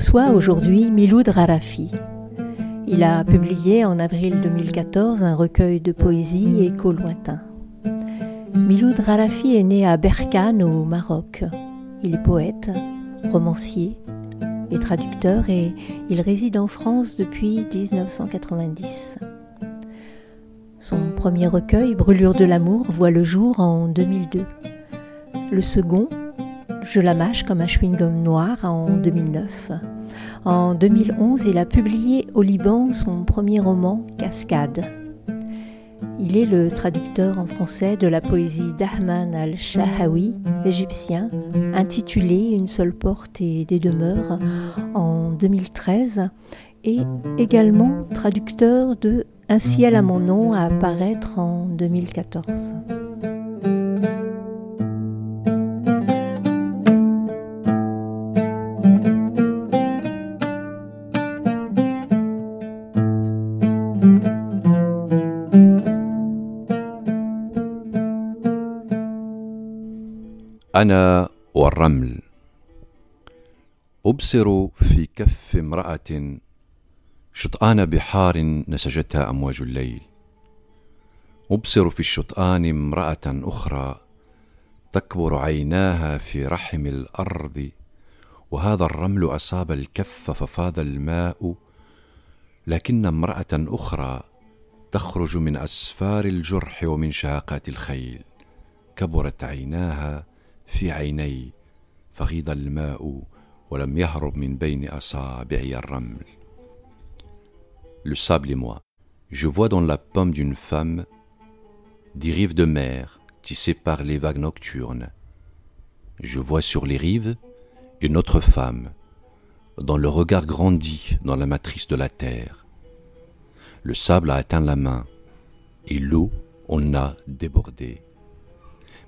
Reçois aujourd'hui Miloud Rarafi. Il a publié en avril 2014 un recueil de poésie écho lointain. Miloud Rarafi est né à Berkane au Maroc. Il est poète, romancier et traducteur et il réside en France depuis 1990. Son premier recueil, Brûlure de l'amour, voit le jour en 2002. Le second, je la mâche comme un chewing-gum noir en 2009. En 2011, il a publié au Liban son premier roman, Cascade. Il est le traducteur en français de la poésie d'Ahman al-Shahawi, égyptien, intitulée Une seule porte et des demeures en 2013, et également traducteur de Un ciel à mon nom à apparaître en 2014. أنا والرمل. أبصر في كف امرأة شطآن بحار نسجتها أمواج الليل. أبصر في الشطآن امرأة أخرى تكبر عيناها في رحم الأرض وهذا الرمل أصاب الكف ففاض الماء لكن امرأة أخرى تخرج من أسفار الجرح ومن شهقات الخيل. كبرت عيناها في عيني فغيض الماء ولم يهرب من بين أصابعي الرمل. Le sable et moi. Je vois dans la paume d'une femme des rives de mer tissées par les vagues nocturnes. Je vois sur les rives une autre femme, dont le regard grandit dans la matrice de la terre. Le sable a atteint la main, et l'eau en a débordé.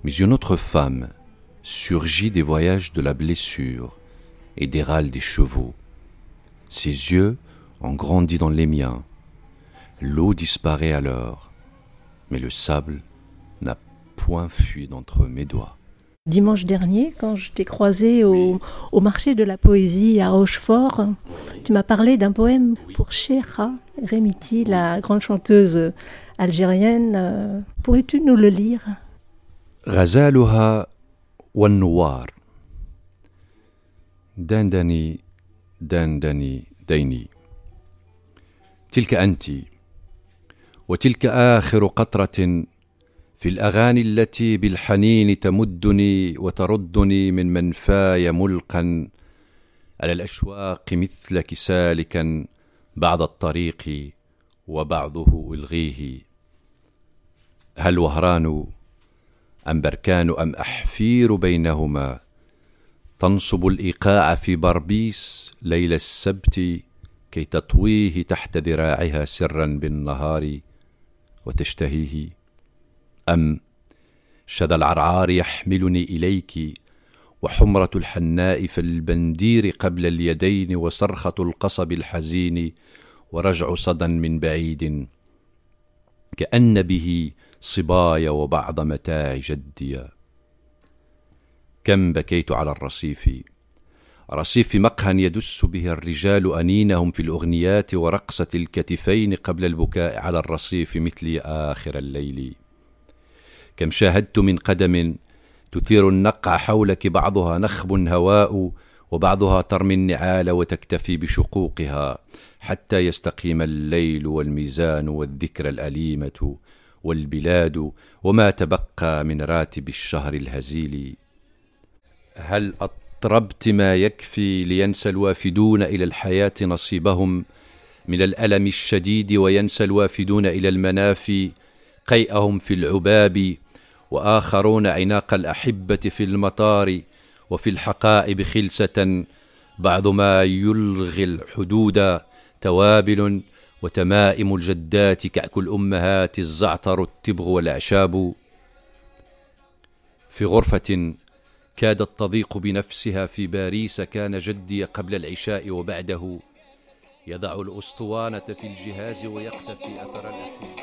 Mais une autre femme surgit des voyages de la blessure et des râles des chevaux. Ses yeux ont grandi dans les miens. L'eau disparaît alors, mais le sable n'a point fui d'entre mes doigts. Dimanche dernier, quand je t'ai croisé au, marché de la poésie à Rochefort, tu m'as parlé d'un poème pour Sheikha Remiti, la grande chanteuse algérienne. Euh, pourrais-tu nous le lire? والنوار. دندني دندني ديني. تلك أنت وتلك آخر قطرة في الأغاني التي بالحنين تمدني وتردني من منفاي ملقا على الأشواق مثلك سالكا بعد الطريق وبعضه إلغيه. هل وهران أم بركان أم أحفير بينهما؟ تنصب الإيقاع في بربيس ليل السبت كي تطويه تحت ذراعها سرا بالنهار وتشتهيه. أم شذا العرعار يحملني إليك وحمرة الحناء في البندير قبل اليدين وصرخة القصب الحزين ورجع صدى من بعيد. كأن به صباي وبعض متاع جدي. كم بكيت على الرصيف؟ رصيف مقهى يدس به الرجال أنينهم في الأغنيات ورقصه الكتفين قبل البكاء على الرصيف مثلي آخر الليل. كم شاهدت من قدم تثير النقع حولك بعضها نخب هواء وبعضها ترمي النعال وتكتفي بشقوقها حتى يستقيم الليل والميزان والذكرى الأليمة. والبلاد وما تبقى من راتب الشهر الهزيل. هل أطربت ما يكفي لينسى الوافدون إلى الحياة نصيبهم من الألم الشديد وينسى الوافدون إلى المنافي قيئهم في العباب وآخرون عناق الأحبة في المطار وفي الحقائب خلسة بعض ما يلغي الحدود توابل وتمائم الجدات كأك الأمهات الزعتر التبغ والأعشاب. في غرفة كادت تضيق بنفسها في باريس كان جدي قبل العشاء وبعده. يضع الأسطوانة في الجهاز ويقتفي أثر الأحبة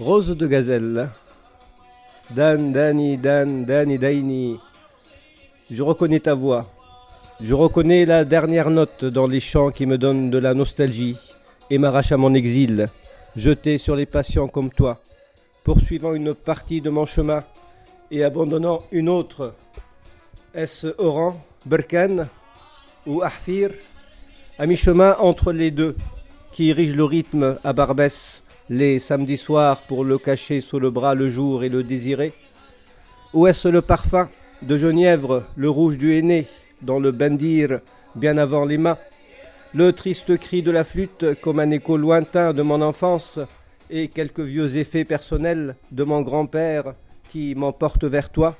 Rose de. Dan, Dani, Dan, Dani, Daini. Je reconnais ta voix. Je reconnais la dernière note dans les chants qui me donnent de la nostalgie et m'arrachent à mon exil, jeté sur les patients comme toi, poursuivant une partie de mon chemin et abandonnant une autre. Est-ce Oran, Berkane ou Ahfir? À mi-chemin entre les deux, qui érige le rythme à Barbès, les samedis soirs pour le cacher sous le bras le jour et le désirer Ou est-ce le parfum de Genièvre, le rouge du aîné, dans le bendir bien avant les mains Le triste cri de la flûte comme un écho lointain de mon enfance et quelques vieux effets personnels de mon grand-père qui m'emportent vers toi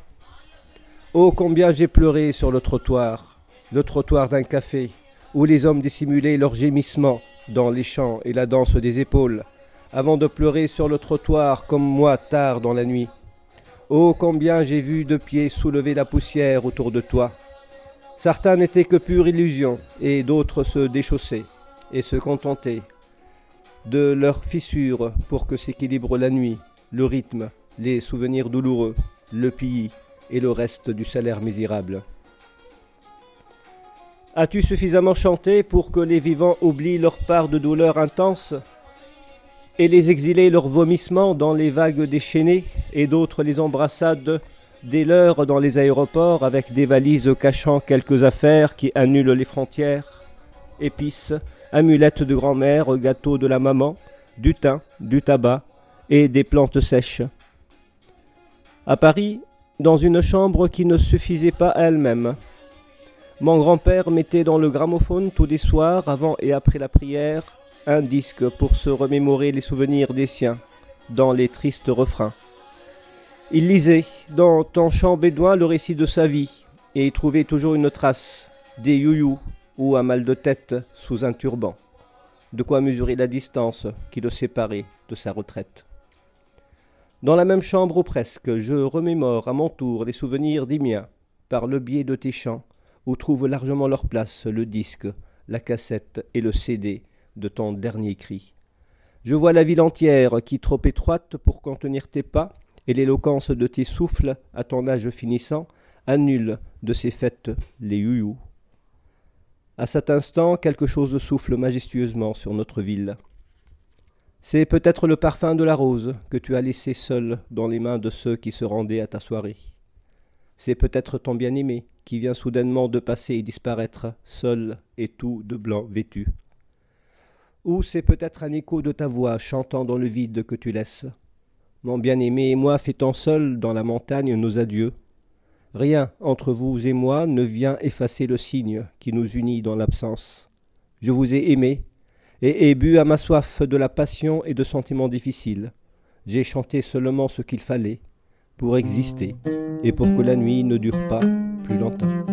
Oh combien j'ai pleuré sur le trottoir, le trottoir d'un café, où les hommes dissimulaient leurs gémissements dans les chants et la danse des épaules, avant de pleurer sur le trottoir comme moi tard dans la nuit. Oh combien j'ai vu de pieds soulever la poussière autour de toi. Certains n'étaient que pure illusion, et d'autres se déchaussaient et se contentaient de leurs fissures pour que s'équilibre la nuit, le rythme, les souvenirs douloureux, le pillis et le reste du salaire misérable. As-tu suffisamment chanté pour que les vivants oublient leur part de douleur intense? Et les exilés leurs vomissements dans les vagues déchaînées, et d'autres les embrassades des leurs dans les aéroports avec des valises cachant quelques affaires qui annulent les frontières, épices, amulettes de grand-mère, gâteaux de la maman, du thym, du tabac et des plantes sèches. À Paris, dans une chambre qui ne suffisait pas à elle-même, mon grand-père mettait dans le gramophone tous les soirs, avant et après la prière, un disque pour se remémorer les souvenirs des siens dans les tristes refrains. Il lisait dans ton chant bédouin le récit de sa vie et trouvait toujours une trace, des youyous ou un mal de tête sous un turban. De quoi mesurer la distance qui le séparait de sa retraite. Dans la même chambre ou presque, je remémore à mon tour les souvenirs des miens par le biais de tes chants, où trouvent largement leur place le disque, la cassette et le CD de ton dernier cri. Je vois la ville entière qui, trop étroite pour contenir tes pas, et l'éloquence de tes souffles, à ton âge finissant, annule de ces fêtes les youyous. À cet instant, quelque chose souffle majestueusement sur notre ville. C'est peut-être le parfum de la rose que tu as laissé seul dans les mains de ceux qui se rendaient à ta soirée. C'est peut-être ton bien-aimé qui vient soudainement de passer et disparaître, seul et tout de blanc vêtu. Ou c'est peut-être un écho de ta voix chantant dans le vide que tu laisses. Mon bien-aimé et moi fêtons seuls dans la montagne nos adieux. Rien entre vous et moi ne vient effacer le signe qui nous unit dans l'absence. Je vous ai aimé et ai bu à ma soif de la passion et de sentiments difficiles. J'ai chanté seulement ce qu'il fallait, pour exister et pour que la nuit ne dure pas plus longtemps.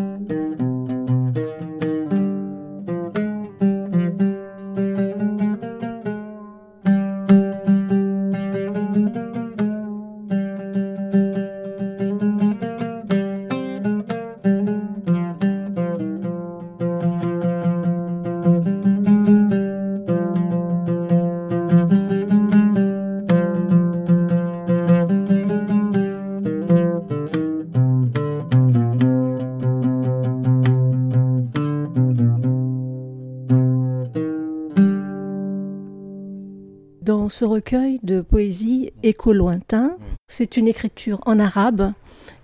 Ce recueil de poésie écho lointain. C'est une écriture en arabe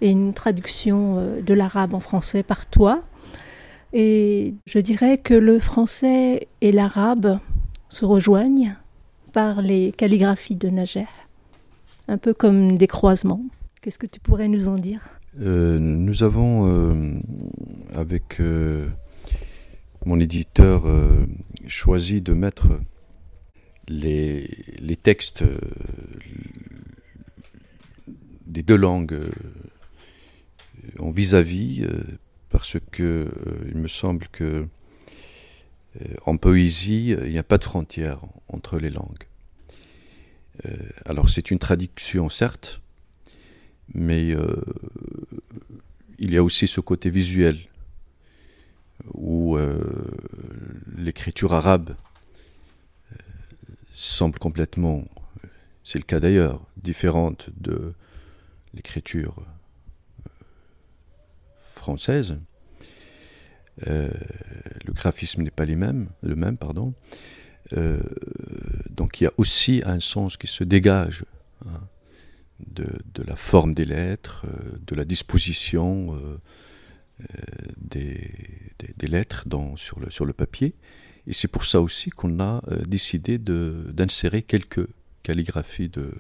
et une traduction euh, de l'arabe en français par toi. Et je dirais que le français et l'arabe se rejoignent par les calligraphies de Nager, un peu comme des croisements. Qu'est-ce que tu pourrais nous en dire? Euh, Nous avons, euh, avec mon éditeur, choisi de mettre les, textes euh, des deux langues euh, en vis-à-vis euh, parce que il me semble que en poésie, il n'y a pas de frontière entre les langues. alors c'est une traduction certes, mais il y a aussi ce côté visuel où l'écriture arabe semble complètement, c'est le cas d'ailleurs, différente de l'écriture euh, française. Euh, le graphisme n'est pas les mêmes, le même, pardon. Euh, donc il y a aussi un sens qui se dégage hein, de, la forme des lettres, de la disposition des, lettres sur, le, sur le papier. Et c'est pour ça aussi qu'on a euh, décidé d'insérer quelques calligraphies euh,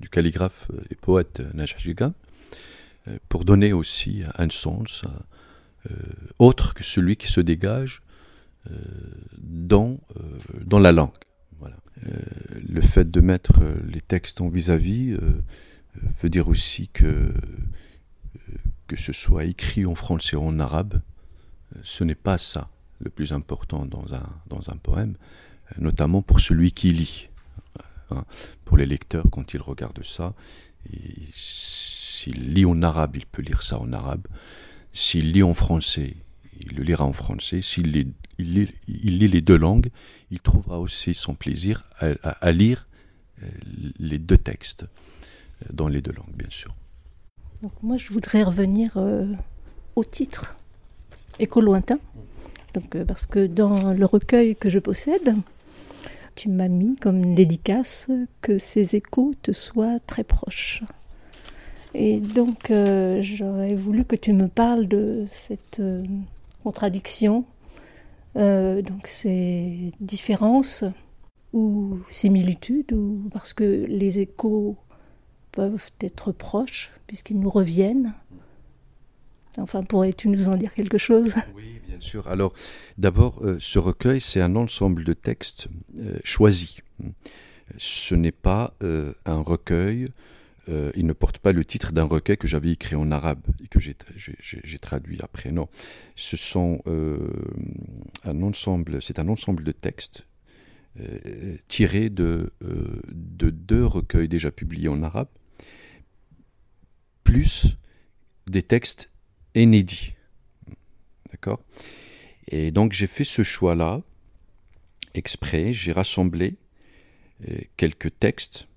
du calligraphe et poète Najajiga euh, pour donner aussi un sens autre que celui qui se dégage dans, dans la langue. Voilà. le fait de mettre les textes en vis-à-vis veut dire aussi que, que ce soit écrit en français ou en arabe, ce n'est pas ça le plus important dans un, dans un poème, notamment pour celui qui lit. Hein. Pour les lecteurs, quand ils regardent ça, s'il lit en arabe, il peut lire ça en arabe. S'il lit en français, il le lira en français. S'il lit, il lit, les deux langues, il trouvera aussi son plaisir à, lire euh, les deux textes euh, dans les deux langues, bien sûr. Donc moi, je voudrais revenir euh, au titre, Écho lointain. Euh, parce que dans le recueil que je possède, tu m'as mis comme dédicace que ces échos te soient très proches. Et donc, euh, j'aurais voulu que tu me parles de cette euh, contradiction, donc ces différences ou similitudes, ou parce que les échos peuvent être proches puisqu'ils nous reviennent. Enfin, pourrais-tu nous en dire quelque chose? Oui, bien sûr. Alors, d'abord, euh, ce recueil, c'est un ensemble de textes euh, choisis. Ce n'est pas euh, un recueil, il ne porte pas le titre d'un recueil que j'avais écrit en arabe et que j'ai traduit après. Non, ce sont un ensemble, c'est un ensemble de textes tirés de, de deux recueils déjà publiés en arabe, plus des textes inédit. D'accord? Et donc j'ai fait ce choix-là, exprès, j'ai rassemblé euh, quelques textes.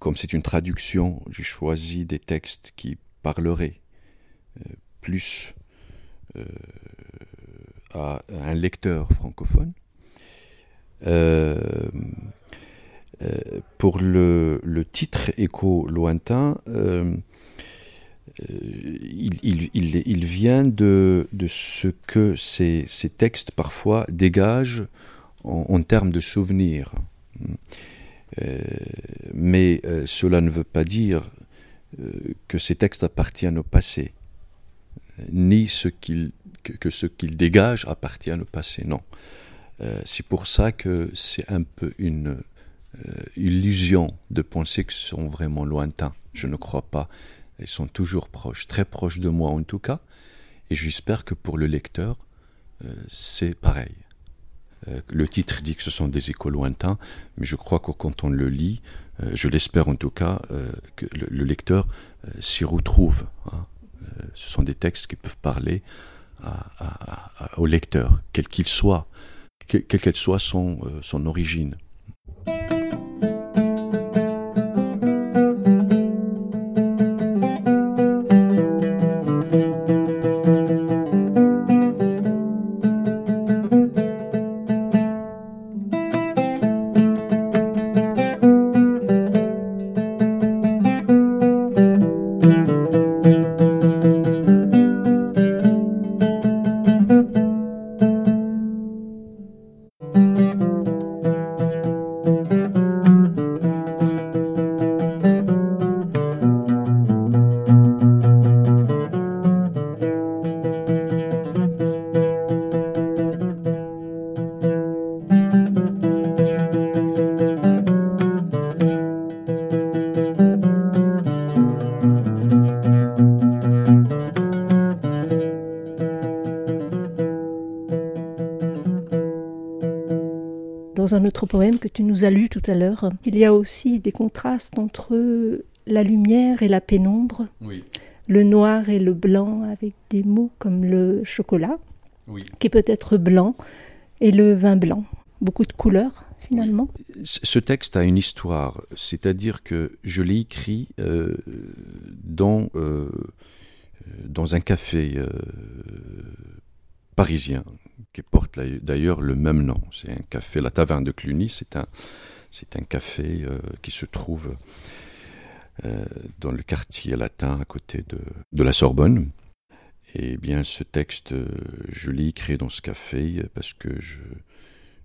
Comme c'est une traduction, j'ai choisi des textes qui parleraient euh, plus euh, à, un lecteur francophone. pour le, titre Écho lointain, il, vient de, ce que ces, textes parfois dégagent en, termes de souvenirs. Euh, mais euh, cela ne veut pas dire que ces textes appartiennent au passé, ni ce que, que, ce qu'ils dégagent appartient au passé, non. c'est pour ça que c'est un peu une illusion de penser qu'ils sont vraiment lointains. Je ne crois pas. Ils sont toujours proches, très proches de moi en tout cas. Et j'espère que pour le lecteur, euh, c'est pareil. Euh, le titre dit que ce sont des échos lointains, mais je crois que quand on le lit, euh, je l'espère en tout cas, que le, lecteur s'y retrouve. Hein. ce sont des textes qui peuvent parler au lecteur, quel qu'il soit, quelle qu'elle soit son, son origine. Un autre poème que tu nous as lu tout à l'heure, il y a aussi des contrastes entre la lumière et la pénombre, le noir et le blanc, avec des mots comme le chocolat, qui peut être blanc, et le vin blanc. Beaucoup de couleurs, finalement. Ce texte a une histoire, c'est-à-dire que je l'ai écrit euh, dans, euh, dans un café euh, parisien qui porte d'ailleurs le même nom. C'est un café, la Taverne de Cluny, c'est un, c'est un café euh, qui se trouve euh, dans le quartier latin à côté de, de la Sorbonne. Et bien ce texte, je l'ai écrit dans ce café parce que je,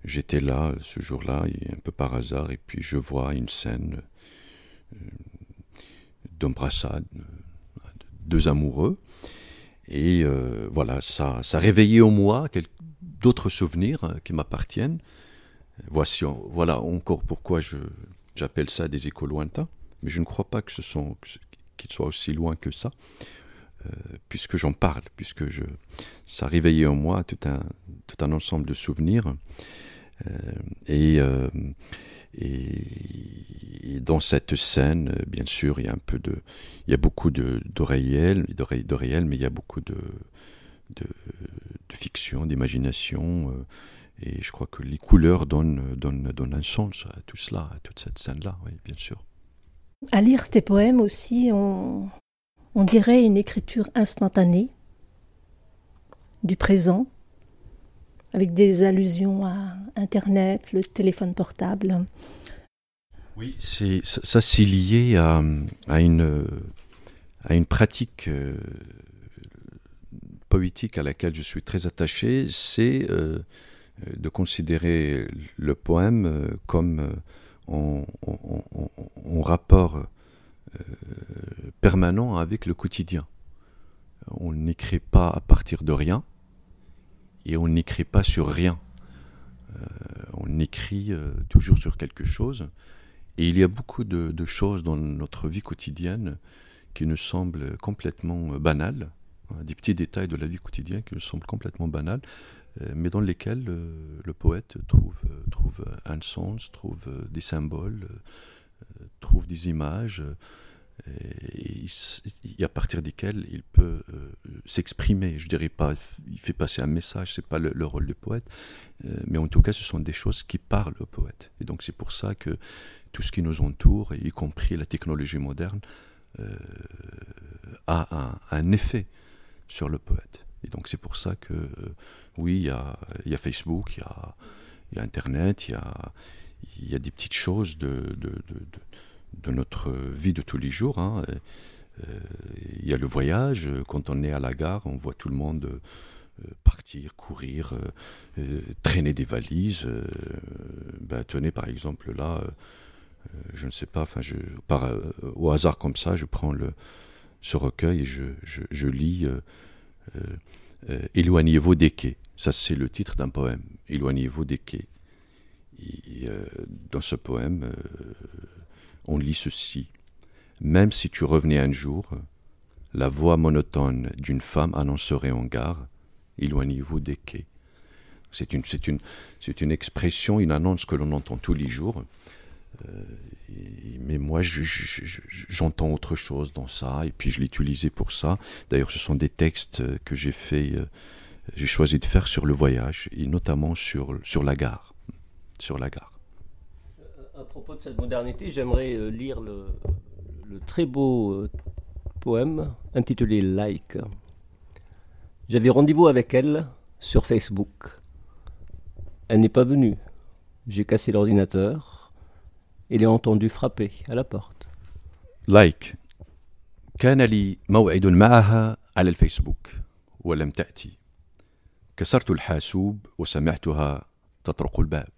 j'étais là ce jour-là, un peu par hasard, et puis je vois une scène euh, d'embrassade, deux amoureux. Et euh, voilà, ça, ça réveillait en moi d'autres souvenirs euh, qui m'appartiennent. Voici, voilà encore pourquoi j'appelle ça des échos lointains. Mais je ne crois pas que ce sont, qu'ils soient aussi loin que ça, euh, puisque j'en parle, puisque je, ça réveillait en moi tout un, tout un ensemble de souvenirs. Et, et, dans cette scène, bien sûr, il y a beaucoup de, de mais il y a beaucoup de, fiction, d'imagination. Euh, et je crois que les couleurs donnent, un sens à tout cela, à toute cette scène-là, bien sûr. À lire tes poèmes aussi, on dirait une écriture instantanée du présent, avec des allusions à Internet, le téléphone portable. Oui, c'est, ça, c'est lié à, à, une, à une pratique euh, poétique à laquelle je suis très attaché, c'est euh, de considérer le poème euh, comme en, rapport permanent avec le quotidien. On n'écrit pas à partir de rien, et on n'écrit pas sur rien. Euh, on écrit euh, toujours sur quelque chose. Et il y a beaucoup de, choses dans notre vie quotidienne qui nous semblent complètement banales, hein, des petits détails de la vie quotidienne qui nous semblent complètement banales, euh, mais dans lesquels le poète trouve, trouve un sens, trouve des symboles, trouve des images et, à partir desquels il peut euh, s'exprimer. Je dirais pas, il fait passer un message, c'est pas le, rôle du poète, euh, mais en tout cas, ce sont des choses qui parlent au poète. Et donc, c'est pour ça que tout ce qui nous entoure, y compris la technologie moderne, euh, a un, effet sur le poète. Et donc, c'est pour ça que, oui, il y a, Facebook, il y a, Internet, il y a, des petites choses de notre vie de tous les jours. Hein. Euh, il y a le voyage, quand on est à la gare, on voit tout le monde euh, partir, courir, euh, traîner des valises. Ben, tenez, par exemple, là, je ne sais pas, au hasard comme ça, je prends ce recueil et je, lis Éloignez-vous des quais. Ça, c'est le titre d'un poème. Éloignez-vous des quais. Dans ce poème, on lit ceci. Même si tu revenais un jour, la voix monotone d'une femme annoncerait en gare Éloignez-vous des quais. C'est une, expression, une annonce que l'on entend tous les jours. Euh, mais moi, j'entends autre chose dans ça, et puis je l'ai utilisé pour ça. D'ailleurs, ce sont des textes que j'ai fait, euh, j'ai choisi de faire sur le voyage, et notamment sur la gare. Sur la gare. À propos de cette modernité, j'aimerais euh, lire le, le très beau poème intitulé Like. J'avais rendez-vous avec elle sur Facebook. Elle n'est pas venue. J'ai cassé l'ordinateur et l'ai entendu frapper à la porte. Like. كان لي موعد معها على الفيسبوك ولم تأتي. كسرت الحاسوب وسمعتها تطرق الباب.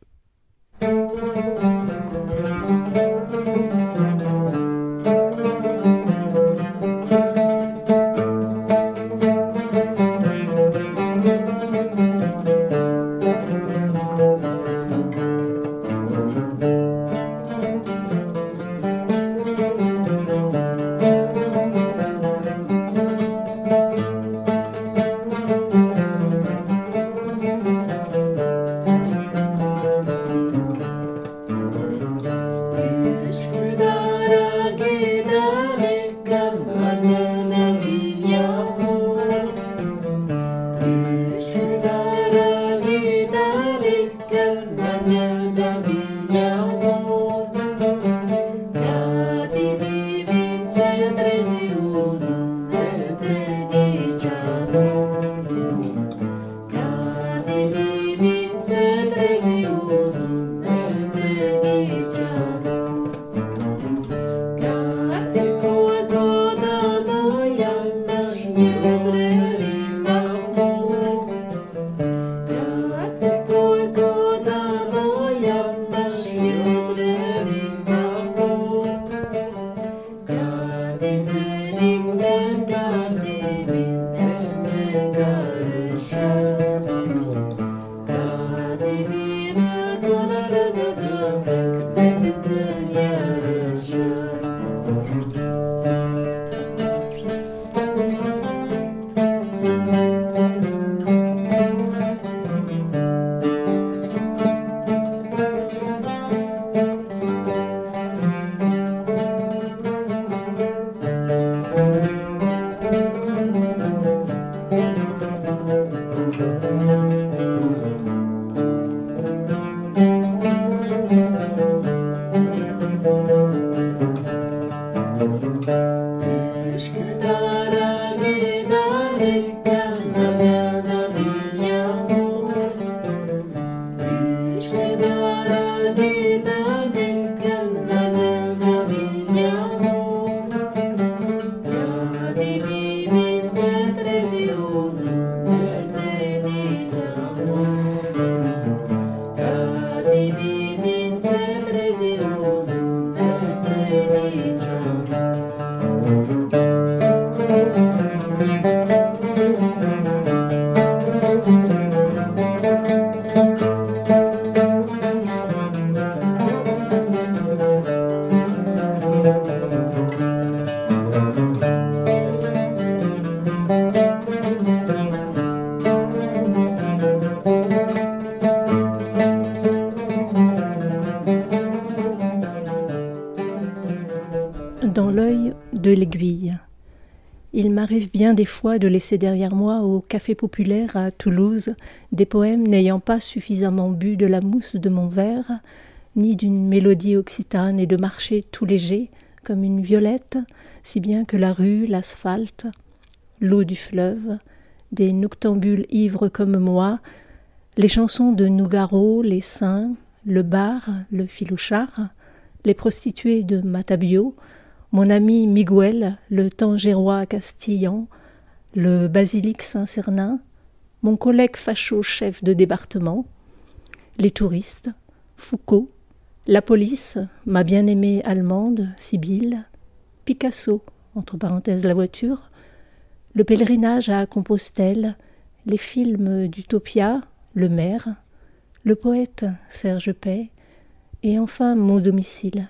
Bien des fois de laisser derrière moi au café populaire à Toulouse des poèmes n'ayant pas suffisamment bu de la mousse de mon verre, ni d'une mélodie occitane et de marcher tout léger comme une violette, si bien que la rue, l'asphalte, l'eau du fleuve, des noctambules ivres comme moi, les chansons de Nougaro, les saints, le bar, le filouchard, les prostituées de Matabio, mon ami Miguel, le tangérois castillan, le basilic Saint-Cernin, mon collègue facho chef de département, les touristes, Foucault, la police, ma bien-aimée allemande, Sibylle, Picasso, entre parenthèses la voiture, le pèlerinage à Compostelle, les films d'Utopia, le maire, le poète Serge Pay, et enfin mon domicile,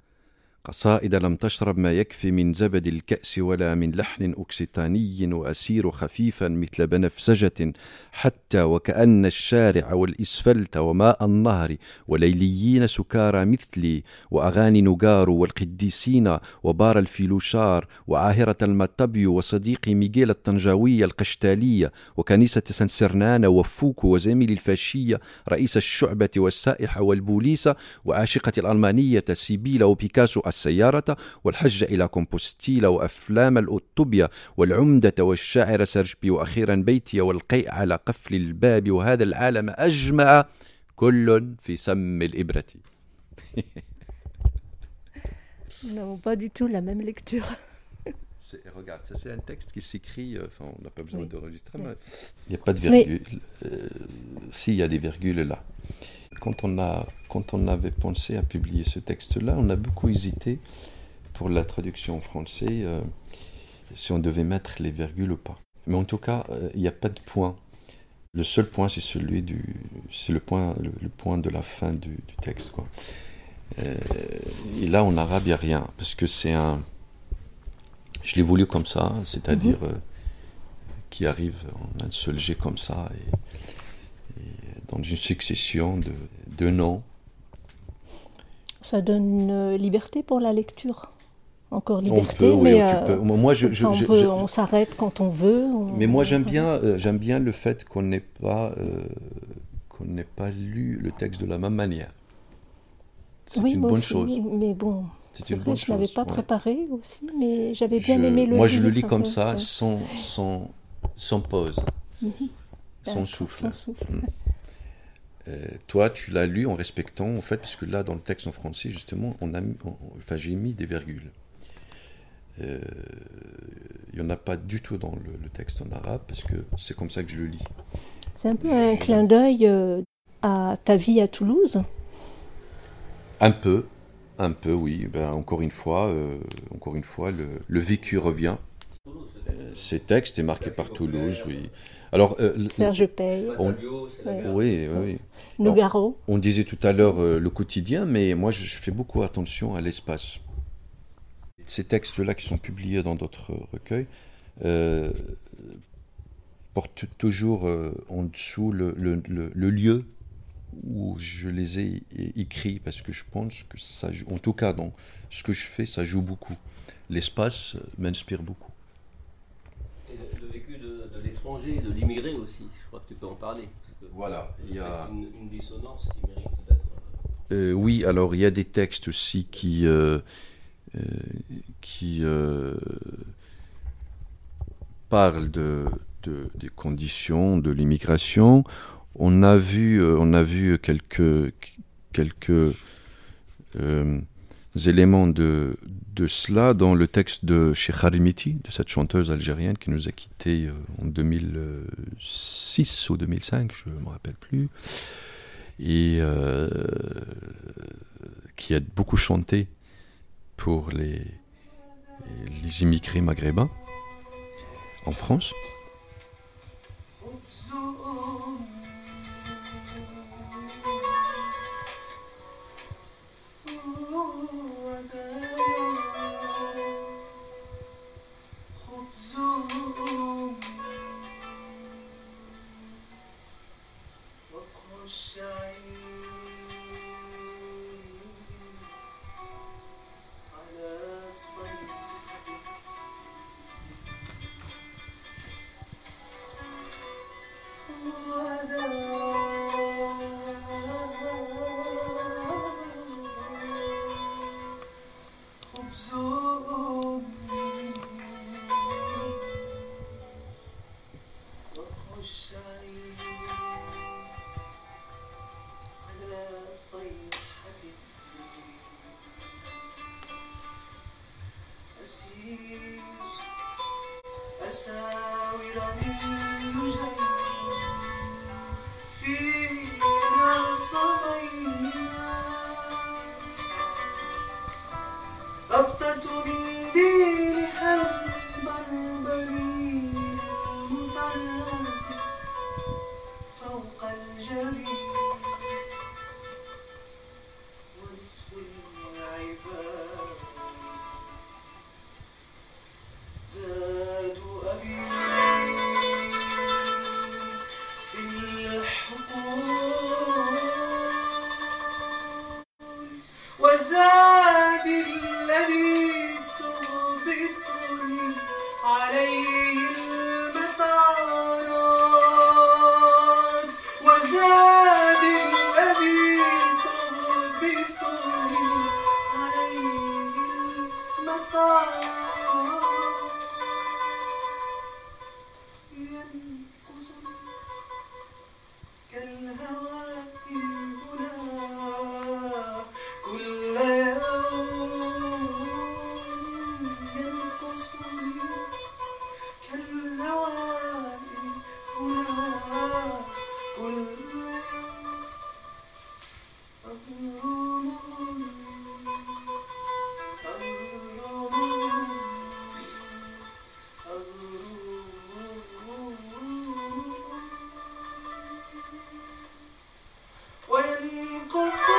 قصائد لم تشرب ما يكفي من زبد الكأس ولا من لحن أكسيتاني وأسير خفيفا مثل بنفسجة حتى وكأن الشارع والإسفلت وماء النهر وليليين سكارى مثلي وأغاني نجار والقديسين وبار الفيلوشار وعاهرة المتبيو وصديقي ميغيل الطنجاوية القشتالية وكنيسة سان سرنان وفوكو وزميلي الفاشية رئيس الشعبة والسائحة والبوليسة وعاشقة الألمانية سيبيلا وبيكاسو السيارة والحج إلى كومبوستيلا وأفلام الأوتوبيا والعمدة والشاعر سرجبي وأخيرا بيتي والقيء على قفل الباب وهذا العالم أجمع كل في سم الإبرة Non, pas du tout la même lecture. Regarde, ça c'est un texte qui s'écrit, euh, enfin on n'a pas besoin oui. d'enregistrer, mais il n'y a pas de virgule. Mais... Euh, si, il y a des virgules là. Quand on, a, quand on avait pensé à publier ce texte-là, on a beaucoup hésité pour la traduction en français, euh, si on devait mettre les virgules ou pas. Mais en tout cas, euh, il n'y a pas de point. Le seul point, c'est celui du, c'est le point, le, le, point de la fin du, du texte, quoi. Euh, et là, en arabe, il n'y a rien, parce que c'est un, je l'ai voulu comme ça, c'est-à-dire mm -hmm. qui arrive en un seul jet comme ça. Et, dans une succession de, de noms. Ça donne une liberté pour la lecture encore liberté, on peut, oui, mais euh, moi je, je, on, je, peut, on s'arrête quand on veut. On... Mais moi j'aime bien, euh, j'aime bien le fait qu'on n'ait pas, euh, qu'on n'ait pas lu le texte de la même manière. C'est oui, une bonne aussi, chose. Mais bon, c'est une vrai, bonne je chose. l'avais pas ouais. préparé aussi, mais j'avais bien aimé le. Moi je le lis comme ça, ouais. sans, sans, sans pause, Mhm. sans D'accord, souffle. sans souffle, Mm. Euh, toi, tu l'as lu en respectant, en fait, parce que là, dans le texte en français, justement, on a on- enfin, j'ai mis des virgules. Euh, Il n'y en a pas du tout dans le, le texte en arabe, parce que c'est comme ça que je le lis. C'est un peu un clin d'œil euh, à ta vie à Toulouse. Un peu, un peu, oui. Ben, encore une fois, euh, encore une fois, le, le vécu revient. Euh, ces textes est marqué par Toulouse, oui. Alors, euh, le- Serge Paye, on- Ouais. oui, oui, oui. Nougaro. On disait tout à l'heure euh, le quotidien, mais moi je, je fais beaucoup attention à l'espace. Ces textes-là qui sont publiés dans d'autres recueils euh, portent toujours euh, en dessous le, le- le- le lieu où je les ai écrits, parce que je pense que ça joue, en tout cas dans ce que je fais, ça joue beaucoup. L'espace m'inspire beaucoup. Et le, le vécu de, de l'étranger, de l'immigré aussi, je crois que tu peux en parler. Voilà, il y a- Une, une dissonance qui mérite d'être. Euh, oui, alors il y a des textes aussi qui, euh, euh, qui euh, parlent de, de- des conditions de l'immigration. On a vu, euh, on a vu quelques, quelques euh, éléments de, de cela dans le texte de Cheikh Harimiti, de cette chanteuse algérienne qui nous a quittés euh, en 2006 ou 2005, je ne me rappelle plus et euh, qui a beaucoup chanté pour les, les immigrés maghrébins en France. Yes.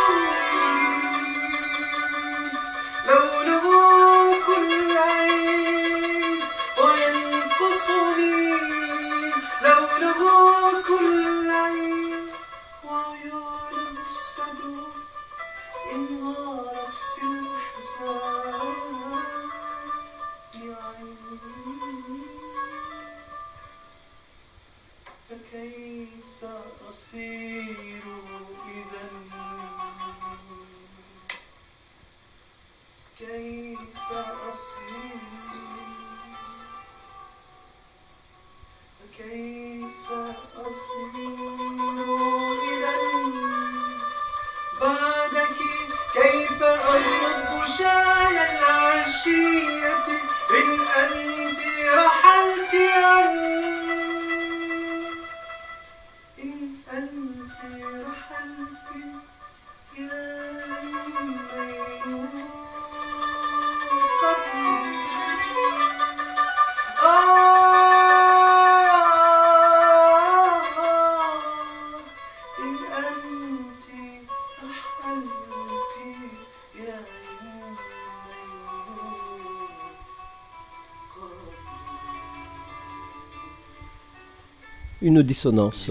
Une dissonance.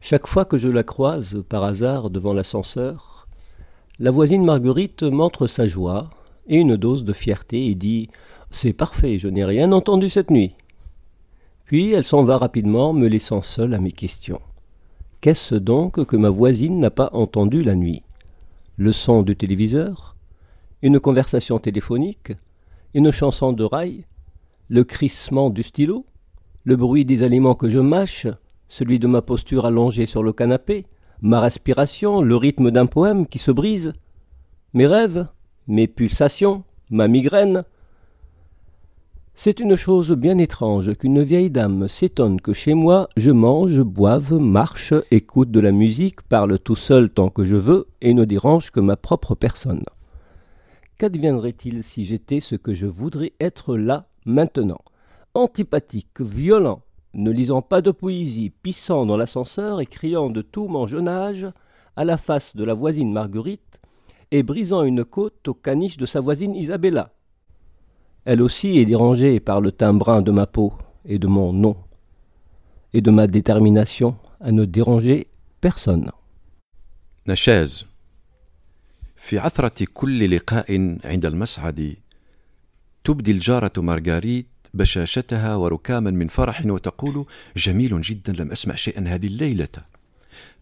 Chaque fois que je la croise par hasard devant l'ascenseur, la voisine Marguerite montre sa joie et une dose de fierté et dit C'est parfait, je n'ai rien entendu cette nuit. Puis elle s'en va rapidement, me laissant seule à mes questions. Qu'est-ce donc que ma voisine n'a pas entendu la nuit? Le son du téléviseur Une conversation téléphonique Une chanson de rail Le crissement du stylo le bruit des aliments que je mâche, celui de ma posture allongée sur le canapé, ma respiration, le rythme d'un poème qui se brise, mes rêves, mes pulsations, ma migraine. C'est une chose bien étrange qu'une vieille dame s'étonne que chez moi je mange, boive, marche, écoute de la musique, parle tout seul tant que je veux et ne dérange que ma propre personne. Qu'adviendrait-il si j'étais ce que je voudrais être là maintenant? antipathique, violent, ne lisant pas de poésie, pissant dans l'ascenseur et criant de tout mon jeune âge à la face de la voisine Marguerite et brisant une côte au caniche de sa voisine Isabella. Elle aussi est dérangée par le teint brun de ma peau et de mon nom, et de ma détermination à ne déranger personne. نشاز في عثرة كل لقاء عند المسعد تبدي الجارة مارغاريت بشاشتها وركاما من فرح وتقول جميل جدا لم أسمع شيئا هذه الليلة.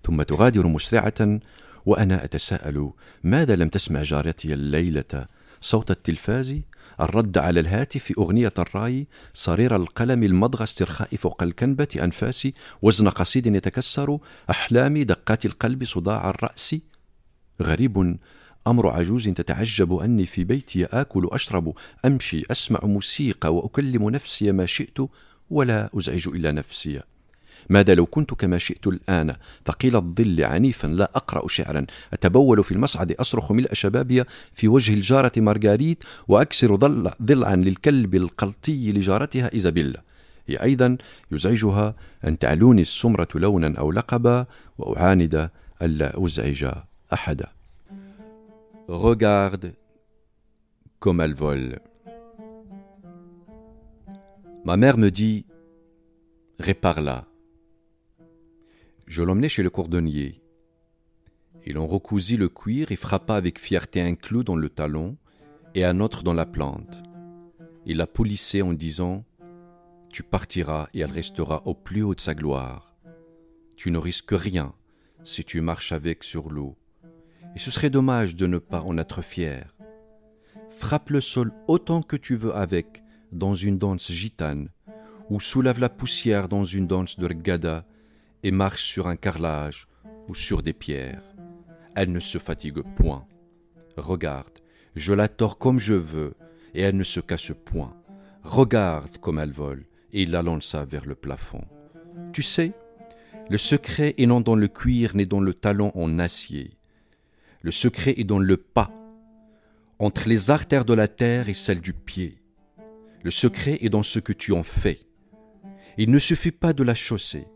ثم تغادر مسرعه وأنا أتساءل ماذا لم تسمع جارتي الليلة؟ صوت التلفاز الرد على الهاتف أغنية الرأي صرير القلم المضغ استرخاء فوق الكنبة أنفاسي وزن قصيد يتكسر أحلامي دقات القلب صداع الرأس. غريب أمر عجوز تتعجب أني في بيتي آكل أشرب أمشي أسمع موسيقى وأكلم نفسي ما شئت ولا أزعج إلا نفسي. ماذا لو كنت كما شئت الآن؟ ثقيل الظل عنيفا لا أقرأ شعرا. أتبول في المصعد أصرخ ملء شبابي في وجه الجارة مارغاريت وأكسر ضلعا للكلب القلطي لجارتها إيزابيلا هي أيضا يزعجها أن تعلوني السمرة لونا أو لقبا وأعاند ألا أزعج أحدا. Regarde comme elle vole. Ma mère me dit Répare-la. Je l'emmenai chez le cordonnier. Il en recousit le cuir et frappa avec fierté un clou dans le talon et un autre dans la plante. Il la polissait en disant Tu partiras et elle restera au plus haut de sa gloire. Tu ne risques rien si tu marches avec sur l'eau et ce serait dommage de ne pas en être fier. Frappe le sol autant que tu veux avec, dans une danse gitane, ou soulève la poussière dans une danse de regada, et marche sur un carrelage ou sur des pierres. Elle ne se fatigue point. Regarde, je la tords comme je veux, et elle ne se casse point. Regarde comme elle vole, et il la lança vers le plafond. Tu sais, le secret est non dans le cuir ni dans le talon en acier. Le secret est dans le pas, entre les artères de la terre et celles du pied. Le secret est dans ce que tu en fais. Il ne suffit pas de la chausser.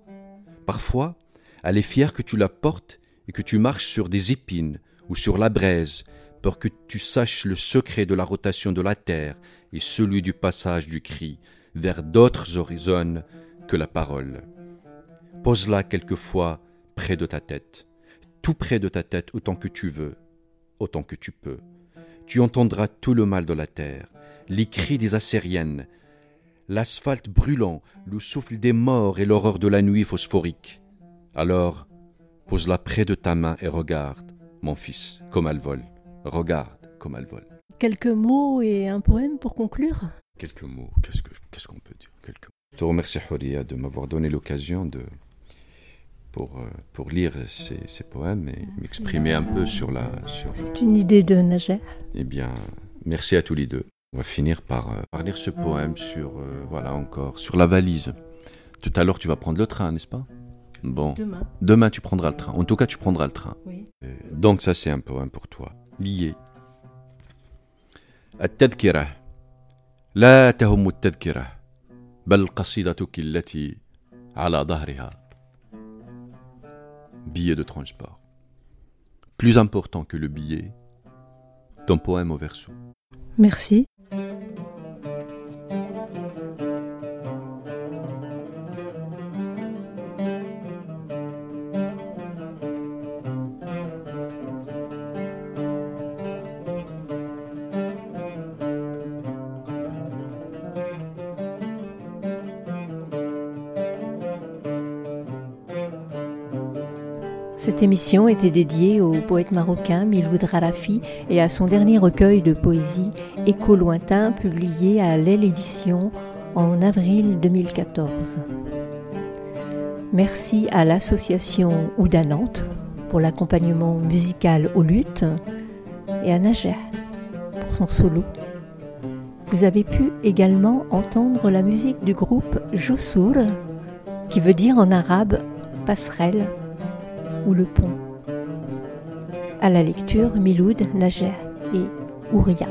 Parfois, elle est fière que tu la portes et que tu marches sur des épines ou sur la braise pour que tu saches le secret de la rotation de la terre et celui du passage du cri vers d'autres horizons que la parole. Pose-la quelquefois près de ta tête tout près de ta tête autant que tu veux, autant que tu peux. Tu entendras tout le mal de la terre, les cris des Assyriennes, l'asphalte brûlant, le souffle des morts et l'horreur de la nuit phosphorique. Alors, pose-la près de ta main et regarde, mon fils, comme elle vole. Regarde comme elle vole. Quelques mots et un poème pour conclure? Quelques mots, qu'est-ce qu'on peut dire? Quelques Je te remercie, Horia, de m'avoir donné l'occasion de, pour, euh, pour lire ces, ces poèmes et m'exprimer un peu sur la. Sur... C'est une idée de Nager. Eh bien, merci à tous les deux. On va finir par, euh, par lire ce poème sur, euh, voilà encore, sur la valise. Tout à l'heure, tu vas prendre le train, n'est-ce pas Bon. Demain. Demain, tu prendras le train. En tout cas, tu prendras le train. Oui. donc, ça, c'est un poème pour toi. Billet. التذكرة لا تهم التذكرة بل قصيدتك التي على ظهرها billet de transport. Plus important que le billet, ton poème au verso. Merci. Cette émission était dédiée au poète marocain Miloud Rarafi et à son dernier recueil de poésie Écho lointain publié à l'Aile Édition en avril 2014. Merci à l'association Ouda Nantes pour l'accompagnement musical aux luttes et à Najer pour son solo. Vous avez pu également entendre la musique du groupe Joussour, qui veut dire en arabe passerelle ou le pont. À la lecture, Miloud, Najer et Ouria.